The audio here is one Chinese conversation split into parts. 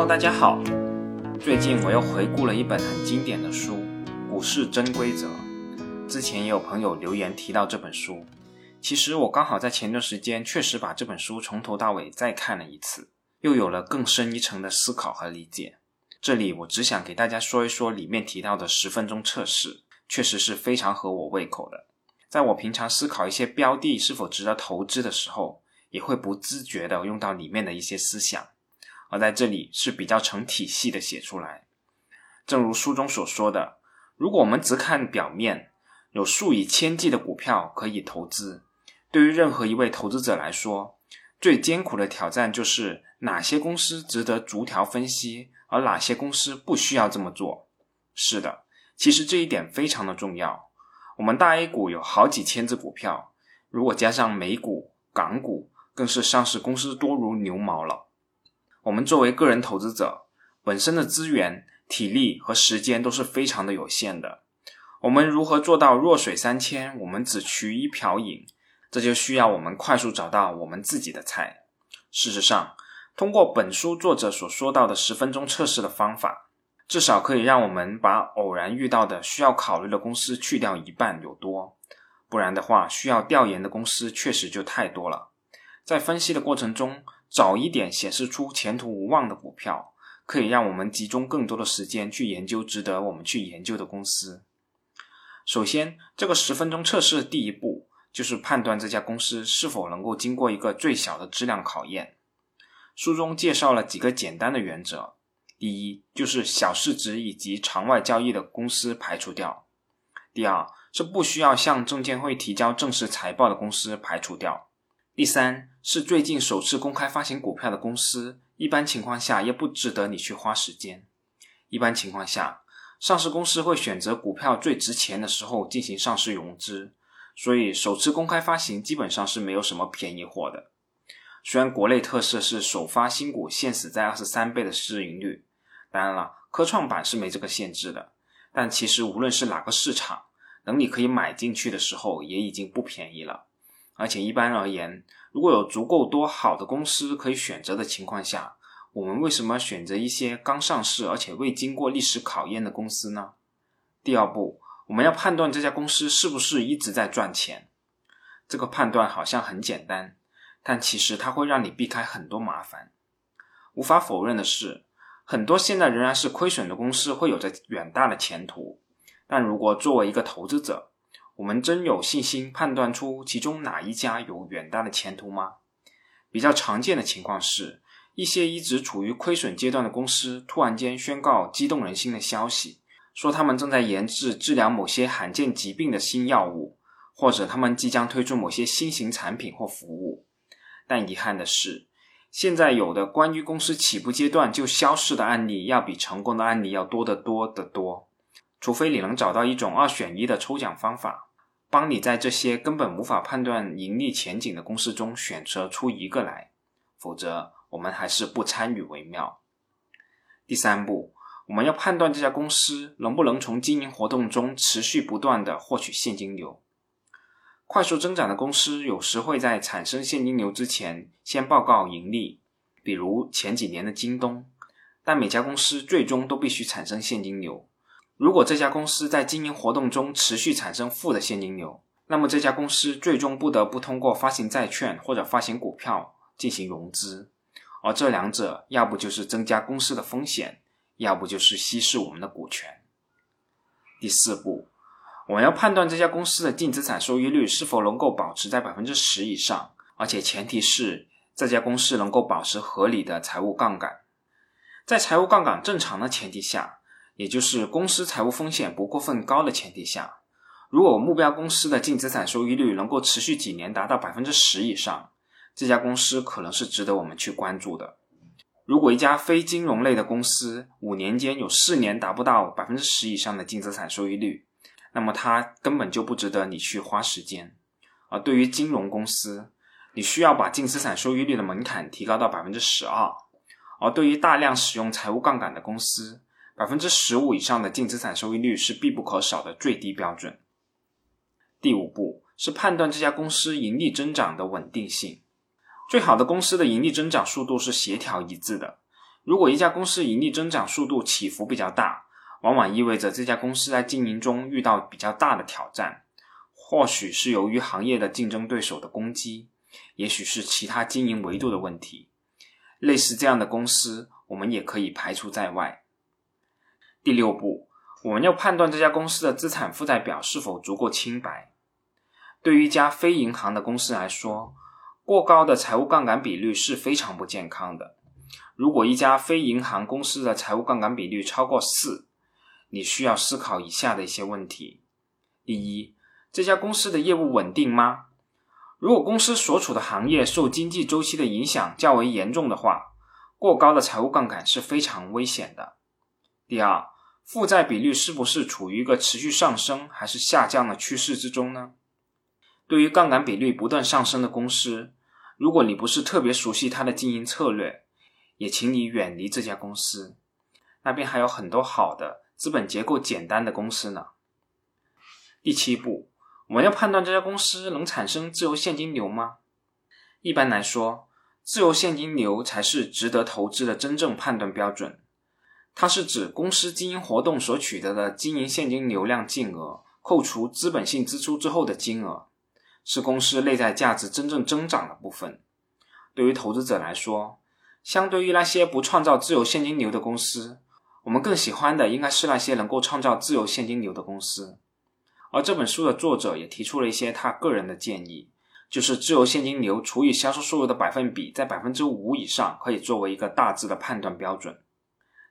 Hello，大家好。最近我又回顾了一本很经典的书《股市真规则》。之前也有朋友留言提到这本书，其实我刚好在前段时间确实把这本书从头到尾再看了一次，又有了更深一层的思考和理解。这里我只想给大家说一说里面提到的十分钟测试，确实是非常合我胃口的。在我平常思考一些标的是否值得投资的时候，也会不自觉的用到里面的一些思想，而在这里是比较成体系的写出来。正如书中所说的，如果我们只看表面，有数以千计的股票可以投资，对于任何一位投资者来说，最艰苦的挑战就是哪些公司值得逐条分析，而哪些公司不需要这么做。是的，其实这一点非常的重要。我们大 A 股有好几千只股票，如果加上美股、港股，更是上市公司多如牛毛了。我们作为个人投资者，本身的资源、体力和时间都是非常的有限的。我们如何做到弱水三千，我们只取一瓢饮？这就需要我们快速找到我们自己的菜。事实上，通过本书作者所说到的十分钟测试的方法。至少可以让我们把偶然遇到的需要考虑的公司去掉一半有多，不然的话，需要调研的公司确实就太多了。在分析的过程中，早一点显示出前途无望的股票，可以让我们集中更多的时间去研究值得我们去研究的公司。首先，这个十分钟测试的第一步就是判断这家公司是否能够经过一个最小的质量考验。书中介绍了几个简单的原则。第一就是小市值以及场外交易的公司排除掉；第二是不需要向证监会提交正式财报的公司排除掉；第三是最近首次公开发行股票的公司，一般情况下也不值得你去花时间。一般情况下，上市公司会选择股票最值钱的时候进行上市融资，所以首次公开发行基本上是没有什么便宜货的。虽然国内特色是首发新股限死在二十三倍的市盈率。当然了，科创板是没这个限制的，但其实无论是哪个市场，等你可以买进去的时候，也已经不便宜了。而且一般而言，如果有足够多好的公司可以选择的情况下，我们为什么选择一些刚上市而且未经过历史考验的公司呢？第二步，我们要判断这家公司是不是一直在赚钱。这个判断好像很简单，但其实它会让你避开很多麻烦。无法否认的是。很多现在仍然是亏损的公司会有着远大的前途，但如果作为一个投资者，我们真有信心判断出其中哪一家有远大的前途吗？比较常见的情况是，一些一直处于亏损阶段的公司突然间宣告激动人心的消息，说他们正在研制治疗某些罕见疾病的新药物，或者他们即将推出某些新型产品或服务。但遗憾的是。现在有的关于公司起步阶段就消失的案例，要比成功的案例要多得多得多。除非你能找到一种二选一的抽奖方法，帮你在这些根本无法判断盈利前景的公司中选择出一个来，否则我们还是不参与为妙。第三步，我们要判断这家公司能不能从经营活动中持续不断的获取现金流。快速增长的公司有时会在产生现金流之前先报告盈利，比如前几年的京东。但每家公司最终都必须产生现金流。如果这家公司在经营活动中持续产生负的现金流，那么这家公司最终不得不通过发行债券或者发行股票进行融资，而这两者要不就是增加公司的风险，要不就是稀释我们的股权。第四步。我们要判断这家公司的净资产收益率是否能够保持在百分之十以上，而且前提是这家公司能够保持合理的财务杠杆。在财务杠杆正常的前提下，也就是公司财务风险不过分高的前提下，如果目标公司的净资产收益率能够持续几年达到百分之十以上，这家公司可能是值得我们去关注的。如果一家非金融类的公司五年间有四年达不到百分之十以上的净资产收益率，那么它根本就不值得你去花时间，而对于金融公司，你需要把净资产收益率的门槛提高到百分之十二，而对于大量使用财务杠杆的公司，百分之十五以上的净资产收益率是必不可少的最低标准。第五步是判断这家公司盈利增长的稳定性，最好的公司的盈利增长速度是协调一致的，如果一家公司盈利增长速度起伏比较大，往往意味着这家公司在经营中遇到比较大的挑战，或许是由于行业的竞争对手的攻击，也许是其他经营维度的问题。类似这样的公司，我们也可以排除在外。第六步，我们要判断这家公司的资产负债表是否足够清白。对于一家非银行的公司来说，过高的财务杠杆比率是非常不健康的。如果一家非银行公司的财务杠杆比率超过四，你需要思考以下的一些问题：第一，这家公司的业务稳定吗？如果公司所处的行业受经济周期的影响较为严重的话，过高的财务杠杆是非常危险的。第二，负债比率是不是处于一个持续上升还是下降的趋势之中呢？对于杠杆比率不断上升的公司，如果你不是特别熟悉它的经营策略，也请你远离这家公司。那边还有很多好的、资本结构简单的公司呢。第七步。我们要判断这家公司能产生自由现金流吗？一般来说，自由现金流才是值得投资的真正判断标准。它是指公司经营活动所取得的经营现金流量净额，扣除资本性支出之后的金额，是公司内在价值真正增长的部分。对于投资者来说，相对于那些不创造自由现金流的公司，我们更喜欢的应该是那些能够创造自由现金流的公司。而这本书的作者也提出了一些他个人的建议，就是自由现金流除以销售收入的百分比在百分之五以上，可以作为一个大致的判断标准。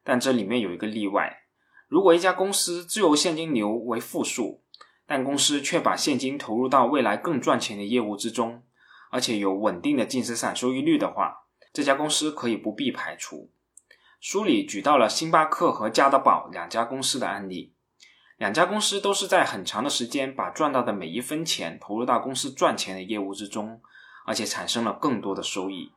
但这里面有一个例外，如果一家公司自由现金流为负数，但公司却把现金投入到未来更赚钱的业务之中，而且有稳定的净资产收益率的话，这家公司可以不必排除。书里举到了星巴克和加德堡两家公司的案例。两家公司都是在很长的时间把赚到的每一分钱投入到公司赚钱的业务之中，而且产生了更多的收益。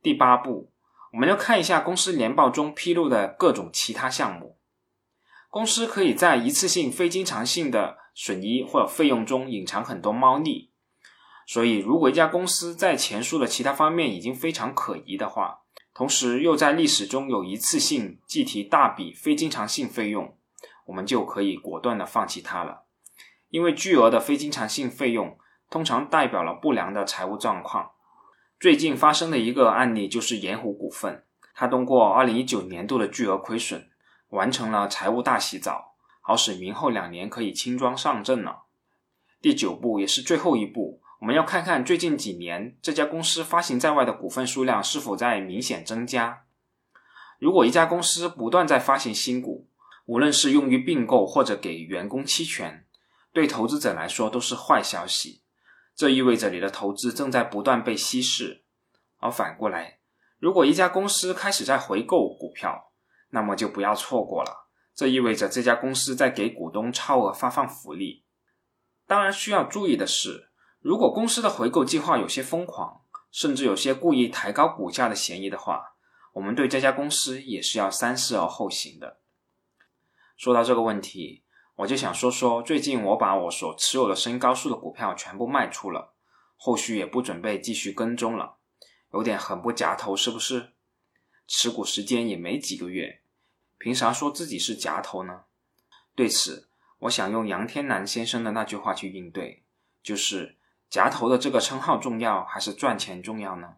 第八步，我们要看一下公司年报中披露的各种其他项目。公司可以在一次性非经常性的损益或者费用中隐藏很多猫腻，所以如果一家公司在前述的其他方面已经非常可疑的话，同时又在历史中有一次性计提大笔非经常性费用。我们就可以果断的放弃它了，因为巨额的非经常性费用通常代表了不良的财务状况。最近发生的一个案例就是盐湖股份，它通过2019年度的巨额亏损，完成了财务大洗澡，好使明后两年可以轻装上阵了。第九步也是最后一步，我们要看看最近几年这家公司发行在外的股份数量是否在明显增加。如果一家公司不断在发行新股，无论是用于并购或者给员工期权，对投资者来说都是坏消息。这意味着你的投资正在不断被稀释。而反过来，如果一家公司开始在回购股票，那么就不要错过了。这意味着这家公司在给股东超额发放福利。当然，需要注意的是，如果公司的回购计划有些疯狂，甚至有些故意抬高股价的嫌疑的话，我们对这家公司也是要三思而后行的。说到这个问题，我就想说说最近我把我所持有的深高速的股票全部卖出了，后续也不准备继续跟踪了，有点很不夹头，是不是？持股时间也没几个月，凭啥说自己是夹头呢？对此，我想用杨天南先生的那句话去应对，就是夹头的这个称号重要还是赚钱重要呢？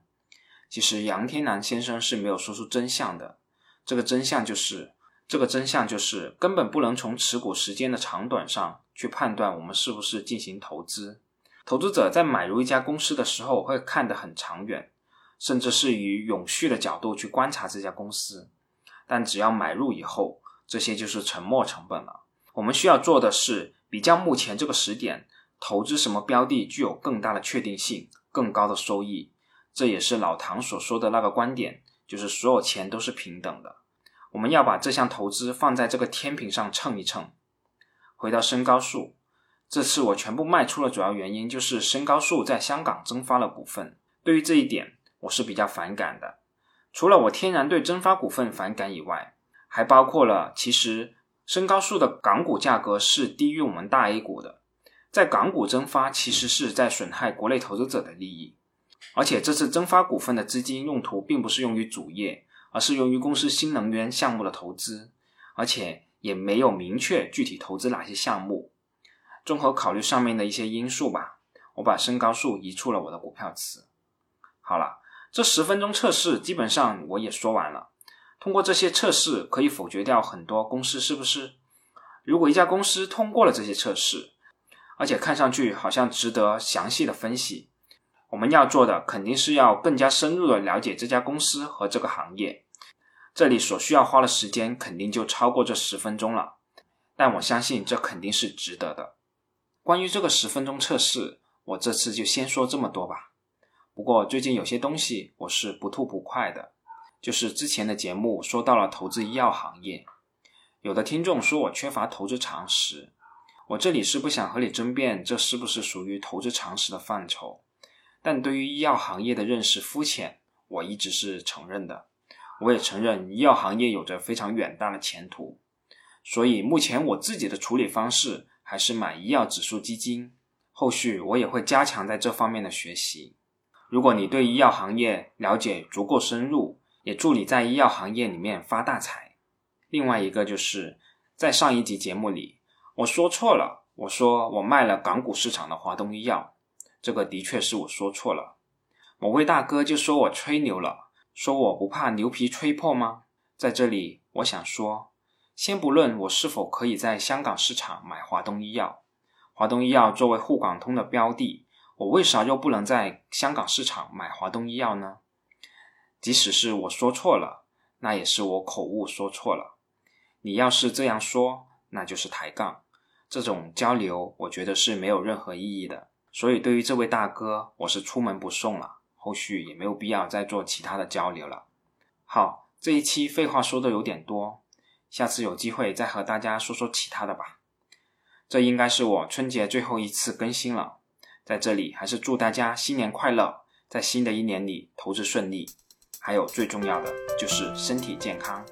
其实杨天南先生是没有说出真相的，这个真相就是。这个真相就是根本不能从持股时间的长短上去判断我们是不是进行投资。投资者在买入一家公司的时候会看得很长远，甚至是以永续的角度去观察这家公司。但只要买入以后，这些就是沉没成本了。我们需要做的是比较目前这个时点投资什么标的具有更大的确定性、更高的收益。这也是老唐所说的那个观点，就是所有钱都是平等的。我们要把这项投资放在这个天平上称一称。回到深高速，这次我全部卖出的主要原因就是深高速在香港增发了股份。对于这一点，我是比较反感的。除了我天然对增发股份反感以外，还包括了其实深高速的港股价格是低于我们大 A 股的，在港股增发其实是在损害国内投资者的利益。而且这次增发股份的资金用途并不是用于主业。而是由于公司新能源项目的投资，而且也没有明确具体投资哪些项目。综合考虑上面的一些因素吧，我把深高数移出了我的股票池。好了，这十分钟测试基本上我也说完了。通过这些测试可以否决掉很多公司，是不是？如果一家公司通过了这些测试，而且看上去好像值得详细的分析，我们要做的肯定是要更加深入的了解这家公司和这个行业。这里所需要花的时间肯定就超过这十分钟了，但我相信这肯定是值得的。关于这个十分钟测试，我这次就先说这么多吧。不过最近有些东西我是不吐不快的，就是之前的节目说到了投资医药行业，有的听众说我缺乏投资常识，我这里是不想和你争辩这是不是属于投资常识的范畴，但对于医药行业的认识肤浅，我一直是承认的。我也承认医药行业有着非常远大的前途，所以目前我自己的处理方式。还是买医药指数基金，后续我也会加强在这方面的学习。如果你对医药行业了解足够深入，也祝你在医药行业里面发大财。另外一个就是在上一集节目里我说错了，我说我卖了港股市场的华东医药，这个的确是我说错了。某位大哥就说我吹牛了，说我不怕牛皮吹破吗？在这里我想说。先不论我是否可以在香港市场买华东医药，华东医药作为沪港通的标的，我为啥又不能在香港市场买华东医药呢？即使是我说错了，那也是我口误说错了。你要是这样说，那就是抬杠，这种交流我觉得是没有任何意义的。所以对于这位大哥，我是出门不送了，后续也没有必要再做其他的交流了。好，这一期废话说的有点多。下次有机会再和大家说说其他的吧。这应该是我春节最后一次更新了，在这里还是祝大家新年快乐，在新的一年里投资顺利，还有最重要的就是身体健康。